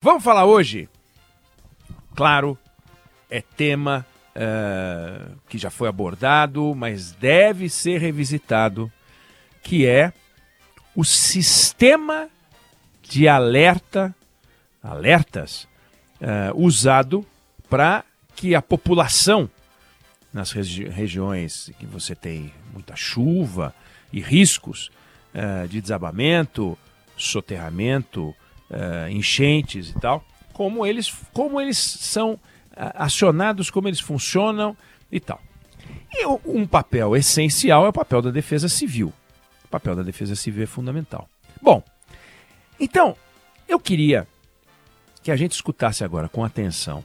Vamos falar hoje? Claro, é tema uh, que já foi abordado, mas deve ser revisitado, que é o sistema de alerta, alertas, uh, usado para que a população nas regi regiões que você tem muita chuva e riscos uh, de desabamento, soterramento, uh, enchentes e tal, como eles, como eles são uh, acionados, como eles funcionam e tal. E um papel essencial é o papel da defesa civil. O papel da defesa civil é fundamental. Bom, então, eu queria que a gente escutasse agora com atenção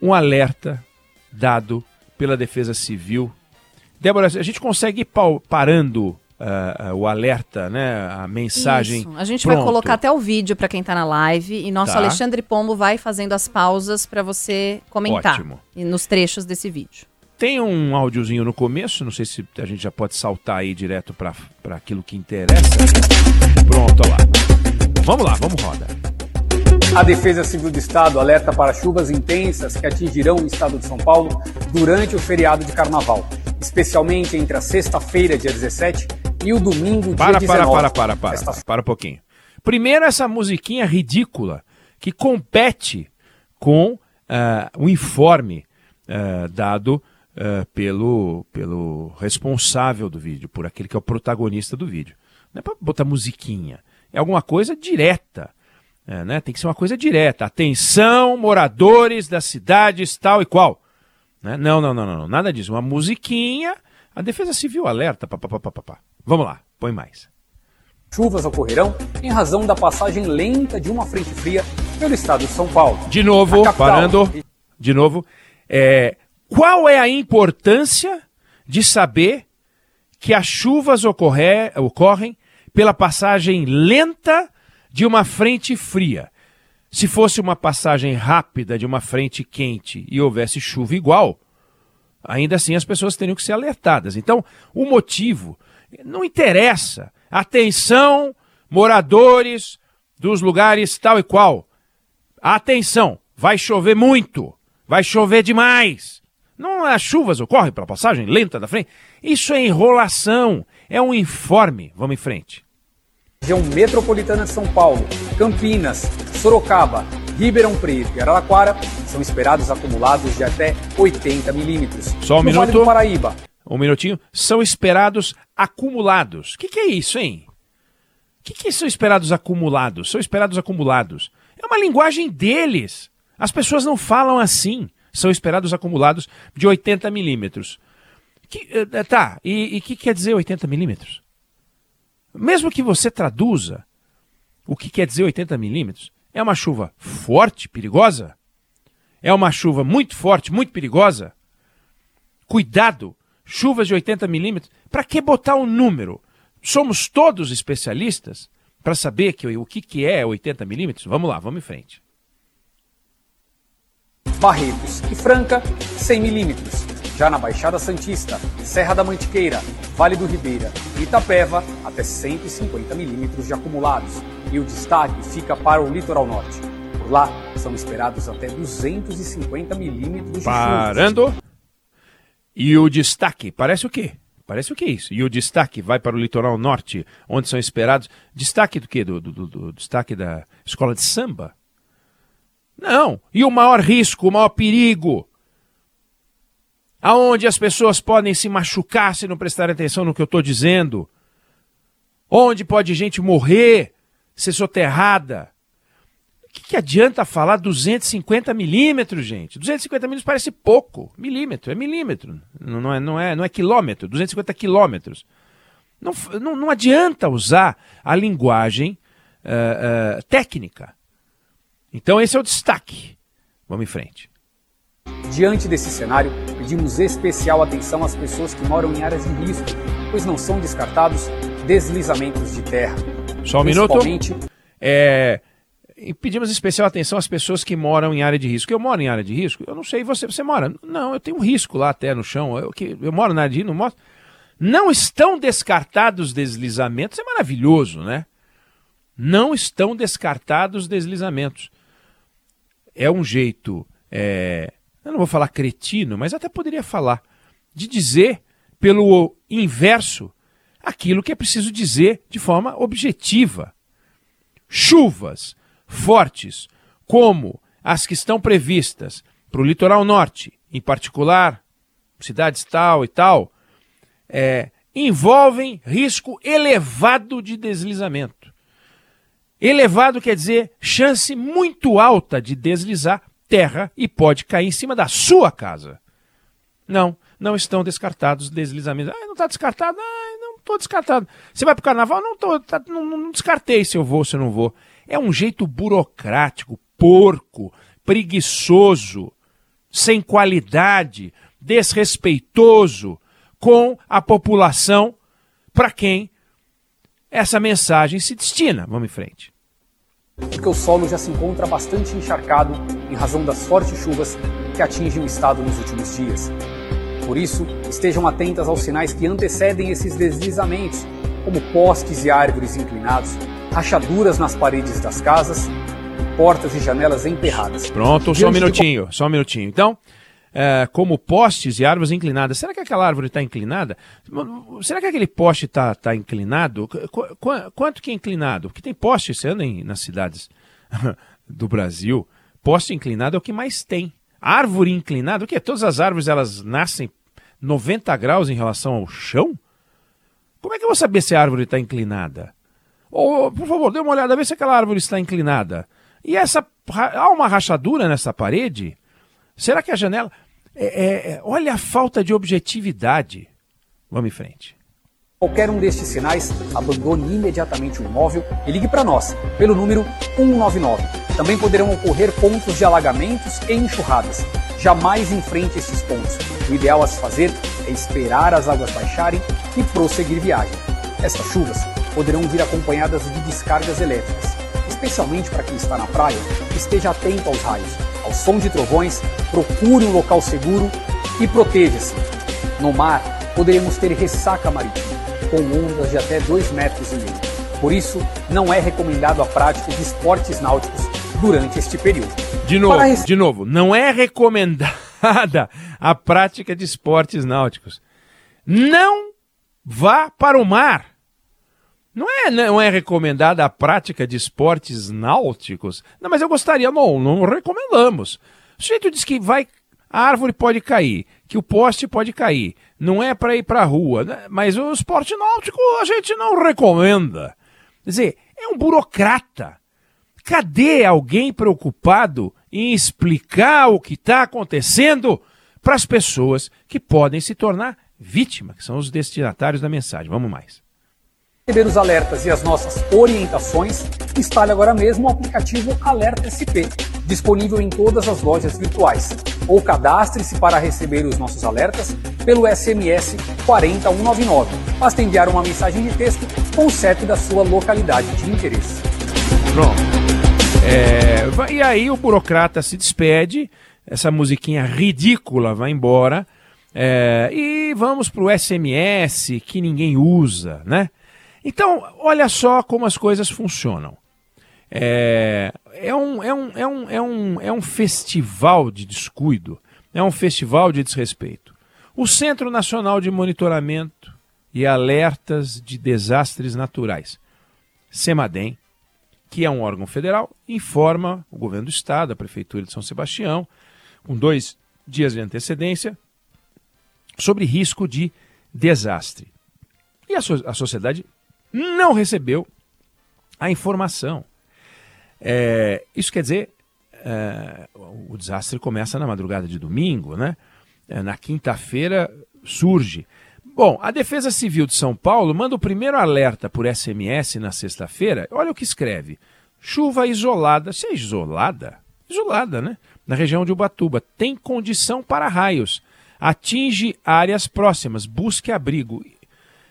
um alerta dado pela Defesa Civil. Débora, a gente consegue ir parando uh, uh, o alerta, né? A mensagem. Isso. A gente Pronto. vai colocar até o vídeo para quem está na live e nosso Tá. Alexandre Pombo vai fazendo as pausas para você comentar Ótimo. e nos trechos desse vídeo. Tem um áudiozinho no começo, não sei se a gente já pode saltar aí direto para aquilo que interessa. Pronto, olha lá. Vamos lá, vamos roda. A Defesa Civil do Estado alerta para chuvas intensas que atingirão o estado de São Paulo durante o feriado de carnaval, especialmente entre a sexta-feira, dia 17, e o domingo, dia Para, 19. para, para, para, para, para, para um pouquinho. Primeiro, essa musiquinha ridícula que compete com ah, o informe ah, dado ah, pelo, pelo responsável do vídeo, por aquele que é o protagonista do vídeo. Não é para botar musiquinha, é alguma coisa direta. É, né? Tem que ser uma coisa direta. Atenção, moradores das cidades tal e qual. Né? Não, não, não, não, não, nada disso. Uma musiquinha, a Defesa Civil alerta. Pá, pá, pá, pá, pá, pá. Vamos lá, põe mais. Chuvas ocorrerão em razão da passagem lenta de uma frente fria pelo estado de São Paulo. De novo, parando. De novo. É, qual é a importância de saber que as chuvas ocorrer, ocorrem pela passagem lenta de uma frente fria? Se fosse uma passagem rápida de uma frente quente e houvesse chuva igual, ainda assim as pessoas teriam que ser alertadas. Então, o motivo não interessa. Atenção, moradores dos lugares tal e qual. Atenção, vai chover muito, vai chover demais. Não as chuvas ocorrem pela passagem lenta da frente. Isso é enrolação, é um informe. Vamos em frente. Região metropolitana de São Paulo, Campinas, Sorocaba, Ribeirão Preto e Araraquara são esperados acumulados de até 80 milímetros. Só um no Vale minuto. do Paraíba, Um minutinho. São esperados acumulados. O que, que é isso, hein? O que, que são esperados acumulados? São esperados acumulados. É uma linguagem deles. As pessoas não falam assim. São esperados acumulados de 80 milímetros. Que, eh, tá, e o que quer dizer 80 milímetros? Mesmo que você traduza o que quer dizer 80 milímetros, é uma chuva forte, perigosa? É uma chuva muito forte, muito perigosa? Cuidado, chuvas de 80 milímetros. Para que botar um número? Somos todos especialistas para saber que, o que, que é 80 milímetros? Vamos lá, vamos em frente. Barretos e Franca, 100 milímetros. Já na Baixada Santista, Serra da Mantiqueira, Vale do Ribeira e Itapeva, até 150 milímetros de acumulados. E o destaque fica para o litoral norte. Por lá, são esperados até 250 milímetros de Parando. E o destaque, parece o quê? Parece o que é isso? E o destaque vai para o litoral norte, onde são esperados. Destaque do quê? Do, do, do, do destaque da escola de samba? Não. E o maior risco, o maior perigo? Aonde as pessoas podem se machucar se não prestarem atenção no que eu estou dizendo? Onde pode gente morrer, ser soterrada? O que, que adianta falar 250 milímetros, gente? 250 milímetros parece pouco. Milímetro, é milímetro. Não é, não é, não é quilômetro, 250 quilômetros. Não, não, não adianta usar a linguagem uh, uh, técnica. Então esse é o destaque. Vamos em frente. Diante desse cenário, pedimos especial atenção às pessoas que moram em áreas de risco, pois não são descartados deslizamentos de terra. Só um minuto. É, pedimos especial atenção às pessoas que moram em área de risco. Eu moro em área de risco? Eu não sei, você, você mora? Não, eu tenho um risco lá até no chão. Eu, que, eu moro na área de risco, não mostro. Não estão descartados deslizamentos, é maravilhoso, né? Não estão descartados deslizamentos. É um jeito, é, eu não vou falar cretino, mas até poderia falar, de dizer pelo inverso aquilo que é preciso dizer de forma objetiva. Chuvas fortes, como as que estão previstas para o litoral norte, em particular, cidades tal e tal, é, envolvem risco elevado de deslizamento. Elevado quer dizer chance muito alta de deslizar terra e pode cair em cima da sua casa. Não, não estão descartados deslizamentos. Ah, não está descartado? Ah, não estou descartado. Você vai para o carnaval? Não, tô, tá, não, não descartei se eu vou, se eu não vou. É um jeito burocrático, porco, preguiçoso, sem qualidade, desrespeitoso com a população para quem essa mensagem se destina. Vamos em frente. Porque o solo já se encontra bastante encharcado em razão das fortes chuvas que atingem o estado nos últimos dias. Por isso, estejam atentas aos sinais que antecedem esses deslizamentos, como postes e árvores inclinados, rachaduras nas paredes das casas, portas e janelas emperradas. Pronto, só um minutinho, só um minutinho. Então, é, como postes e árvores inclinadas. Será que aquela árvore está inclinada? Será que aquele poste está tá inclinado? Qu qu quanto que é inclinado? Porque tem poste, você anda em, nas cidades do Brasil, poste inclinado é o que mais tem. Árvore inclinada, o que? Todas as árvores elas nascem 90 graus em relação ao chão? Como é que eu vou saber se a árvore está inclinada? Ou, por favor, dê uma olhada, vê se aquela árvore está inclinada. E essa há uma rachadura nessa parede? Será que a janela. É, é, é, olha a falta de objetividade. Vamos em frente. Qualquer um destes sinais, abandone imediatamente o imóvel e ligue para nós, pelo número 199. Também poderão ocorrer pontos de alagamentos e enxurradas. Jamais enfrente esses pontos. O ideal a se fazer é esperar as águas baixarem e prosseguir viagem. Estas chuvas poderão vir acompanhadas de descargas elétricas. Especialmente para quem está na praia, esteja atento aos raios, ao som de trovões, procure um local seguro e proteja-se. No mar, poderemos ter ressaca marítima, com ondas de até 2 metros e meio. Por isso, não é recomendado a prática de esportes náuticos durante este período. De novo, de novo, não é recomendada a prática de esportes náuticos. Não vá para o mar não é, não é recomendada a prática de esportes náuticos? Não, mas eu gostaria. Não, não recomendamos. O sujeito diz que vai, a árvore pode cair, que o poste pode cair. Não é para ir para a rua. Né? Mas o esporte náutico a gente não recomenda. Quer dizer, é um burocrata. Cadê alguém preocupado em explicar o que está acontecendo para as pessoas que podem se tornar vítimas, que são os destinatários da mensagem? Vamos mais receber os alertas e as nossas orientações, instale agora mesmo o aplicativo Alerta SP, disponível em todas as lojas virtuais. Ou cadastre-se para receber os nossos alertas pelo SMS 40199. Basta enviar uma mensagem de texto com o CEP da sua localidade de interesse. Pronto. É, e aí o burocrata se despede, essa musiquinha ridícula vai embora. é, e vamos pro SMS que ninguém usa, né? Então, olha só como as coisas funcionam. É, é, um, é, um, é, um, é, um, é um festival de descuido, é um festival de desrespeito. O Centro Nacional de Monitoramento e Alertas de Desastres Naturais, CEMADEM, que é um órgão federal, informa o governo do estado, a prefeitura de São Sebastião, com dois dias de antecedência, sobre risco de desastre. E a, so- a sociedade não recebeu a informação. É, isso quer dizer, é, o desastre começa na madrugada de domingo, né? É, na quinta-feira surge. Bom, a Defesa Civil de São Paulo manda o primeiro alerta por SMS na sexta-feira. Olha o que escreve: chuva isolada. Se é isolada? Isolada, né? Na região de Ubatuba. Tem condição para raios. Atinge áreas próximas. Busque abrigo.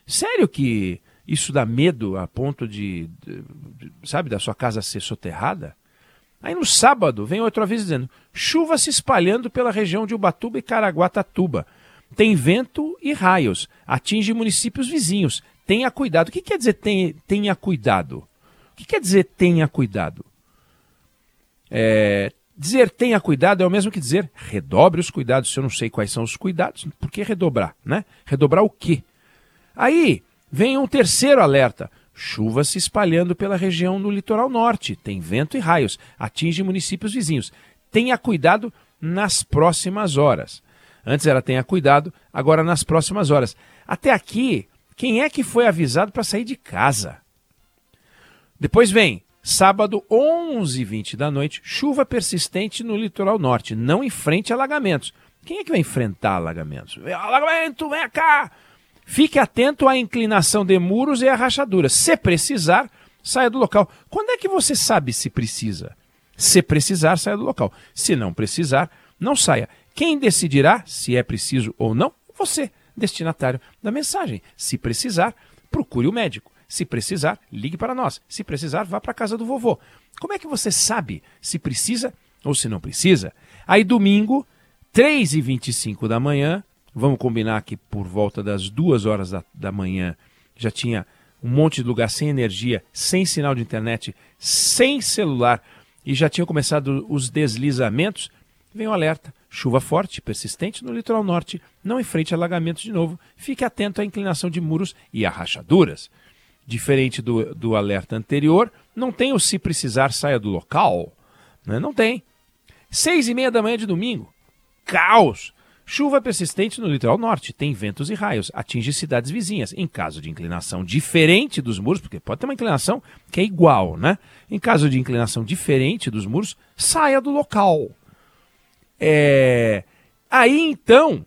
Sério que isso dá medo a ponto de, de- de- sabe, da sua casa ser soterrada? Aí no sábado vem outro aviso dizendo: chuva se espalhando pela região de Ubatuba e Caraguatatuba. Tem vento e raios. Atinge municípios vizinhos. Tenha cuidado. O que quer dizer tenha, tenha cuidado? O que quer dizer tenha cuidado? É, dizer tenha cuidado é o mesmo que dizer redobre os cuidados. Se eu não sei quais são os cuidados, por que redobrar? Né? Redobrar o quê? Aí vem um terceiro alerta. Chuva se espalhando pela região no litoral norte. Tem vento e raios. Atinge municípios vizinhos. Tenha cuidado nas próximas horas. Antes era tenha cuidado, agora nas próximas horas. Até aqui, quem é que foi avisado para sair de casa? Depois vem sábado, 11h20 da noite, chuva persistente no litoral norte. Não enfrente alagamentos. Quem é que vai enfrentar alagamentos? Alagamento, vem cá! Fique atento à inclinação de muros e à rachadura. Se precisar, saia do local. Quando é que você sabe se precisa? Se precisar, saia do local. Se não precisar, não saia. Quem decidirá se é preciso ou não? Você, destinatário da mensagem. Se precisar, procure o médico. Se precisar, ligue para nós. Se precisar, vá para a casa do vovô. Como é que você sabe se precisa ou se não precisa? Aí, domingo, 3h25 da manhã, vamos combinar que por volta das duas horas da, da manhã já tinha um monte de lugar sem energia, sem sinal de internet, sem celular e já tinham começado os deslizamentos. Vem o alerta: chuva forte, persistente no litoral norte, não enfrente alagamentos de novo, fique atento à inclinação de muros e a rachaduras. Diferente do, do alerta anterior, não tem o se precisar saia do local. Né? Não tem. Seis e meia da manhã de domingo, caos. Chuva persistente no litoral norte, tem ventos e raios, atinge cidades vizinhas. Em caso de inclinação diferente dos muros, porque pode ter uma inclinação que é igual, né? Em caso de inclinação diferente dos muros, saia do local. É... Aí então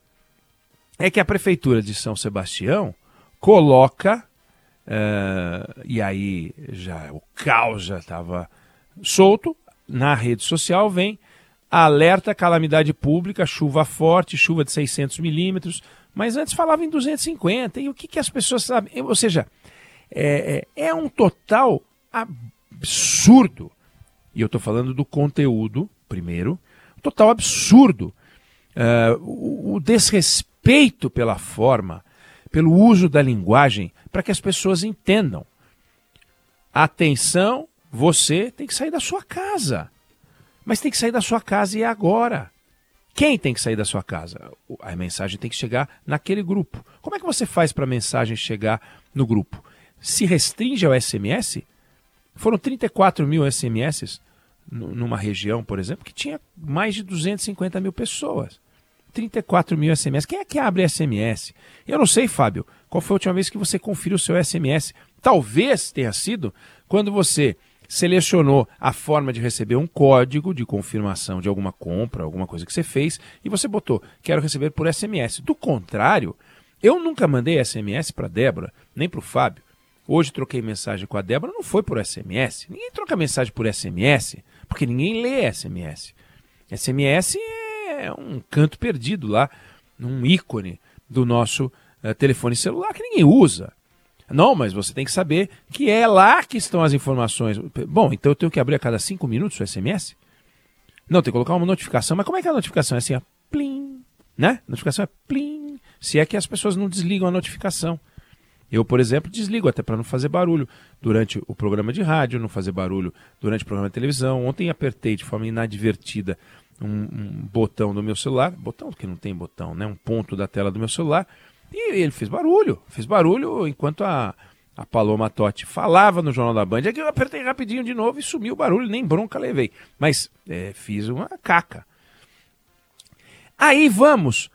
é que a prefeitura de São Sebastião coloca eh, e aí já o caos já estava solto na rede social vem alerta calamidade pública chuva forte chuva de 600 milímetros mas antes falava em 250 e o que, que as pessoas sabem ou seja é, é, é um total absurdo e eu estou falando do conteúdo primeiro total absurdo Uh, o, o desrespeito pela forma, pelo uso da linguagem, para que as pessoas entendam. Atenção, você tem que sair da sua casa. Mas tem que sair da sua casa e é agora. Quem tem que sair da sua casa? A mensagem tem que chegar naquele grupo. Como é que você faz para a mensagem chegar no grupo? Se restringe ao SMS? Foram 34 mil SMS nu- numa região, por exemplo, que tinha mais de 250 mil pessoas. 34 mil SMS. Quem é que abre SMS? Eu não sei, Fábio, qual foi a última vez que você conferiu o seu SMS. Talvez tenha sido quando você selecionou a forma de receber um código de confirmação de alguma compra, alguma coisa que você fez, e você botou, quero receber por SMS. Do contrário, eu nunca mandei SMS para Débora, nem para o Fábio. Hoje troquei mensagem com a Débora, não foi por SMS. Ninguém troca mensagem por SMS, porque ninguém lê SMS. SMS é um canto perdido lá, um ícone do nosso uh, telefone celular que ninguém usa. Não, mas você tem que saber que é lá que estão as informações. Bom, então eu tenho que abrir a cada cinco minutos o SMS? Não, tem que colocar uma notificação. Mas como é que é a notificação? É assim, ó, plim, né? A notificação é plim. Se é que as pessoas não desligam a notificação. Eu, por exemplo, desligo até para não fazer barulho durante o programa de rádio, não fazer barulho durante o programa de televisão. Ontem apertei de forma inadvertida um, um botão do meu celular, botão que não tem botão, né? Um ponto da tela do meu celular e ele fez barulho, fez barulho enquanto a, a Paloma Totti falava no Jornal da Band. É que eu apertei rapidinho de novo e sumiu o barulho, nem bronca levei. Mas é, fiz uma caca. Aí vamos.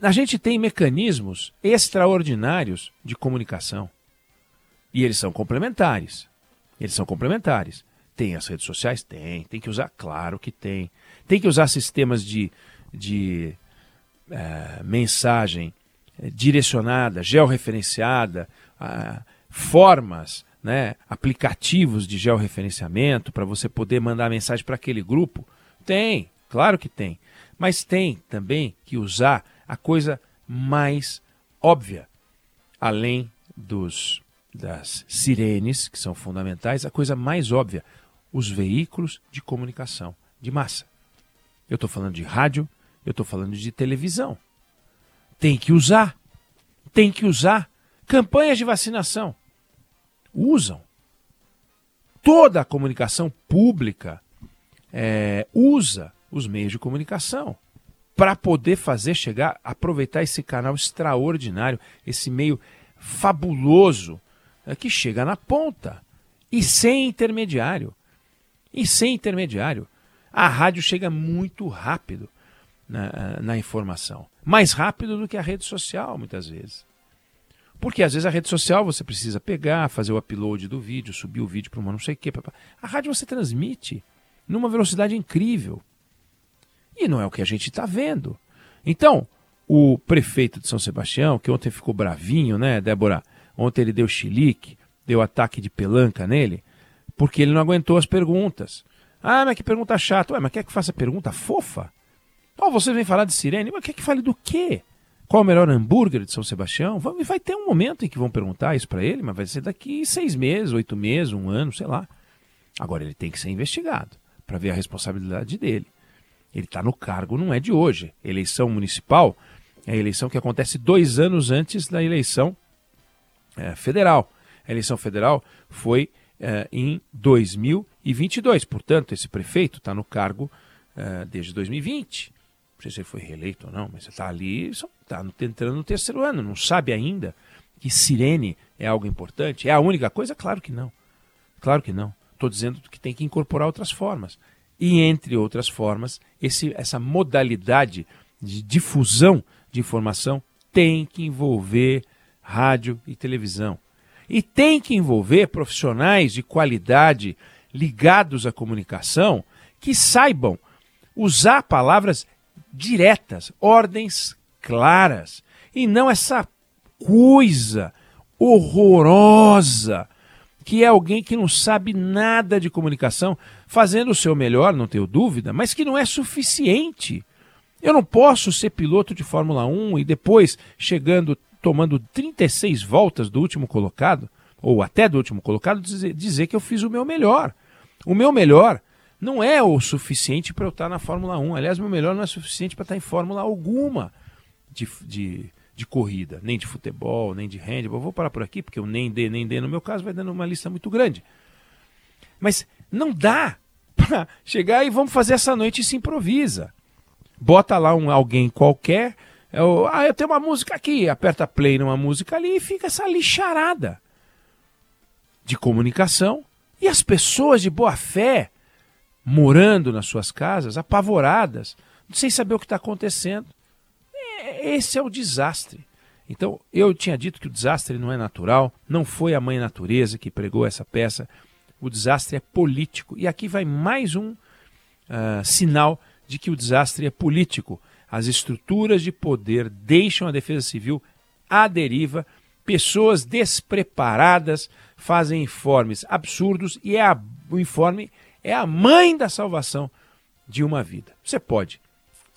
A gente tem mecanismos extraordinários de comunicação. E eles são complementares. Eles são complementares. Tem as redes sociais? Tem. Tem que usar? Claro que tem. Tem que usar sistemas de, de é, mensagem direcionada, georreferenciada, ah, formas, né, aplicativos de georreferenciamento para você poder mandar mensagem para aquele grupo? Tem, claro que tem. Mas tem também que usar a coisa mais óbvia, além dos das sirenes, que são fundamentais, a coisa mais óbvia, os veículos de comunicação de massa. Eu estou falando de rádio, eu estou falando de televisão. Tem que usar. Tem que usar. Campanhas de vacinação. Usam. Toda a comunicação pública é, usa os meios de comunicação para poder fazer chegar, aproveitar esse canal extraordinário, esse meio fabuloso é, que chega na ponta e sem intermediário. E sem intermediário. A rádio chega muito rápido na, na informação mais rápido do que a rede social, muitas vezes. Porque às vezes a rede social você precisa pegar, fazer o upload do vídeo, subir o vídeo para uma não sei o quê. A rádio você transmite numa velocidade incrível. E não é o que a gente está vendo. Então, o prefeito de São Sebastião, que ontem ficou bravinho, né, Débora? Ontem ele deu chilique, deu ataque de pelanca nele, porque ele não aguentou as perguntas. Ah, mas que pergunta chata. Ué, mas quer que faça pergunta fofa? Oh, você vem falar de sirene, mas quer que fale do quê? Qual o melhor hambúrguer de São Sebastião? Vai, vai ter um momento em que vão perguntar isso para ele, mas vai ser daqui seis meses, oito meses, um ano, sei lá. Agora ele tem que ser investigado para ver a responsabilidade dele. Ele está no cargo, não é de hoje. Eleição municipal é a eleição que acontece dois anos antes da eleição é, federal. A eleição federal foi é, em 2022. Portanto, esse prefeito está no cargo é, desde 2020 não sei se ele foi reeleito ou não, mas você está ali, está entrando no terceiro ano, não sabe ainda que sirene é algo importante? É a única coisa? Claro que não. Claro que não. Estou dizendo que tem que incorporar outras formas. E, entre outras formas, esse, essa modalidade de difusão de informação tem que envolver rádio e televisão. E tem que envolver profissionais de qualidade ligados à comunicação que saibam usar palavras diretas, ordens claras, e não essa coisa horrorosa que é alguém que não sabe nada de comunicação, fazendo o seu melhor, não tenho dúvida, mas que não é suficiente. Eu não posso ser piloto de Fórmula 1 e depois, chegando, tomando 36 voltas do último colocado, ou até do último colocado, dizer, dizer que eu fiz o meu melhor. O meu melhor não é o suficiente para eu estar na Fórmula 1. Aliás, meu melhor não é suficiente para estar em Fórmula alguma de, de, de, corrida, nem de futebol, nem de handball. Vou parar por aqui, porque o nem D, nem D no meu caso vai dando uma lista muito grande. Mas não dá para chegar e vamos fazer essa noite e se improvisa. Bota lá um, alguém qualquer, eu, ah, eu tenho uma música aqui, aperta play numa música ali e fica essa lixarada de comunicação. E as pessoas de boa fé morando nas suas casas, apavoradas, sem saber o que está acontecendo. É, esse é o desastre. Então, eu tinha dito que o desastre não é natural, não foi a mãe natureza que pregou essa peça. O desastre é político. E aqui vai mais um uh, sinal de que o desastre é político. As estruturas de poder deixam a defesa civil à deriva, pessoas despreparadas fazem informes absurdos e é o informe é a mãe da salvação de uma vida. Você pode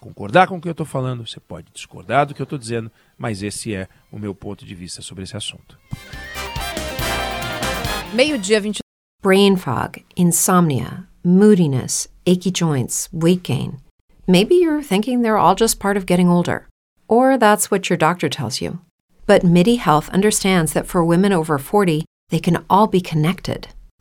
concordar com o que eu estou falando, você pode discordar do que eu estou dizendo, mas esse é o meu ponto de vista sobre esse assunto. Meio-dia 20. Brain fog, insomnia, moodiness, achy joints, weight gain. Maybe you're thinking they're all just part of getting older, or that's what your doctor tells you. But MIDI Health understands that for women over 40, they can all be connected.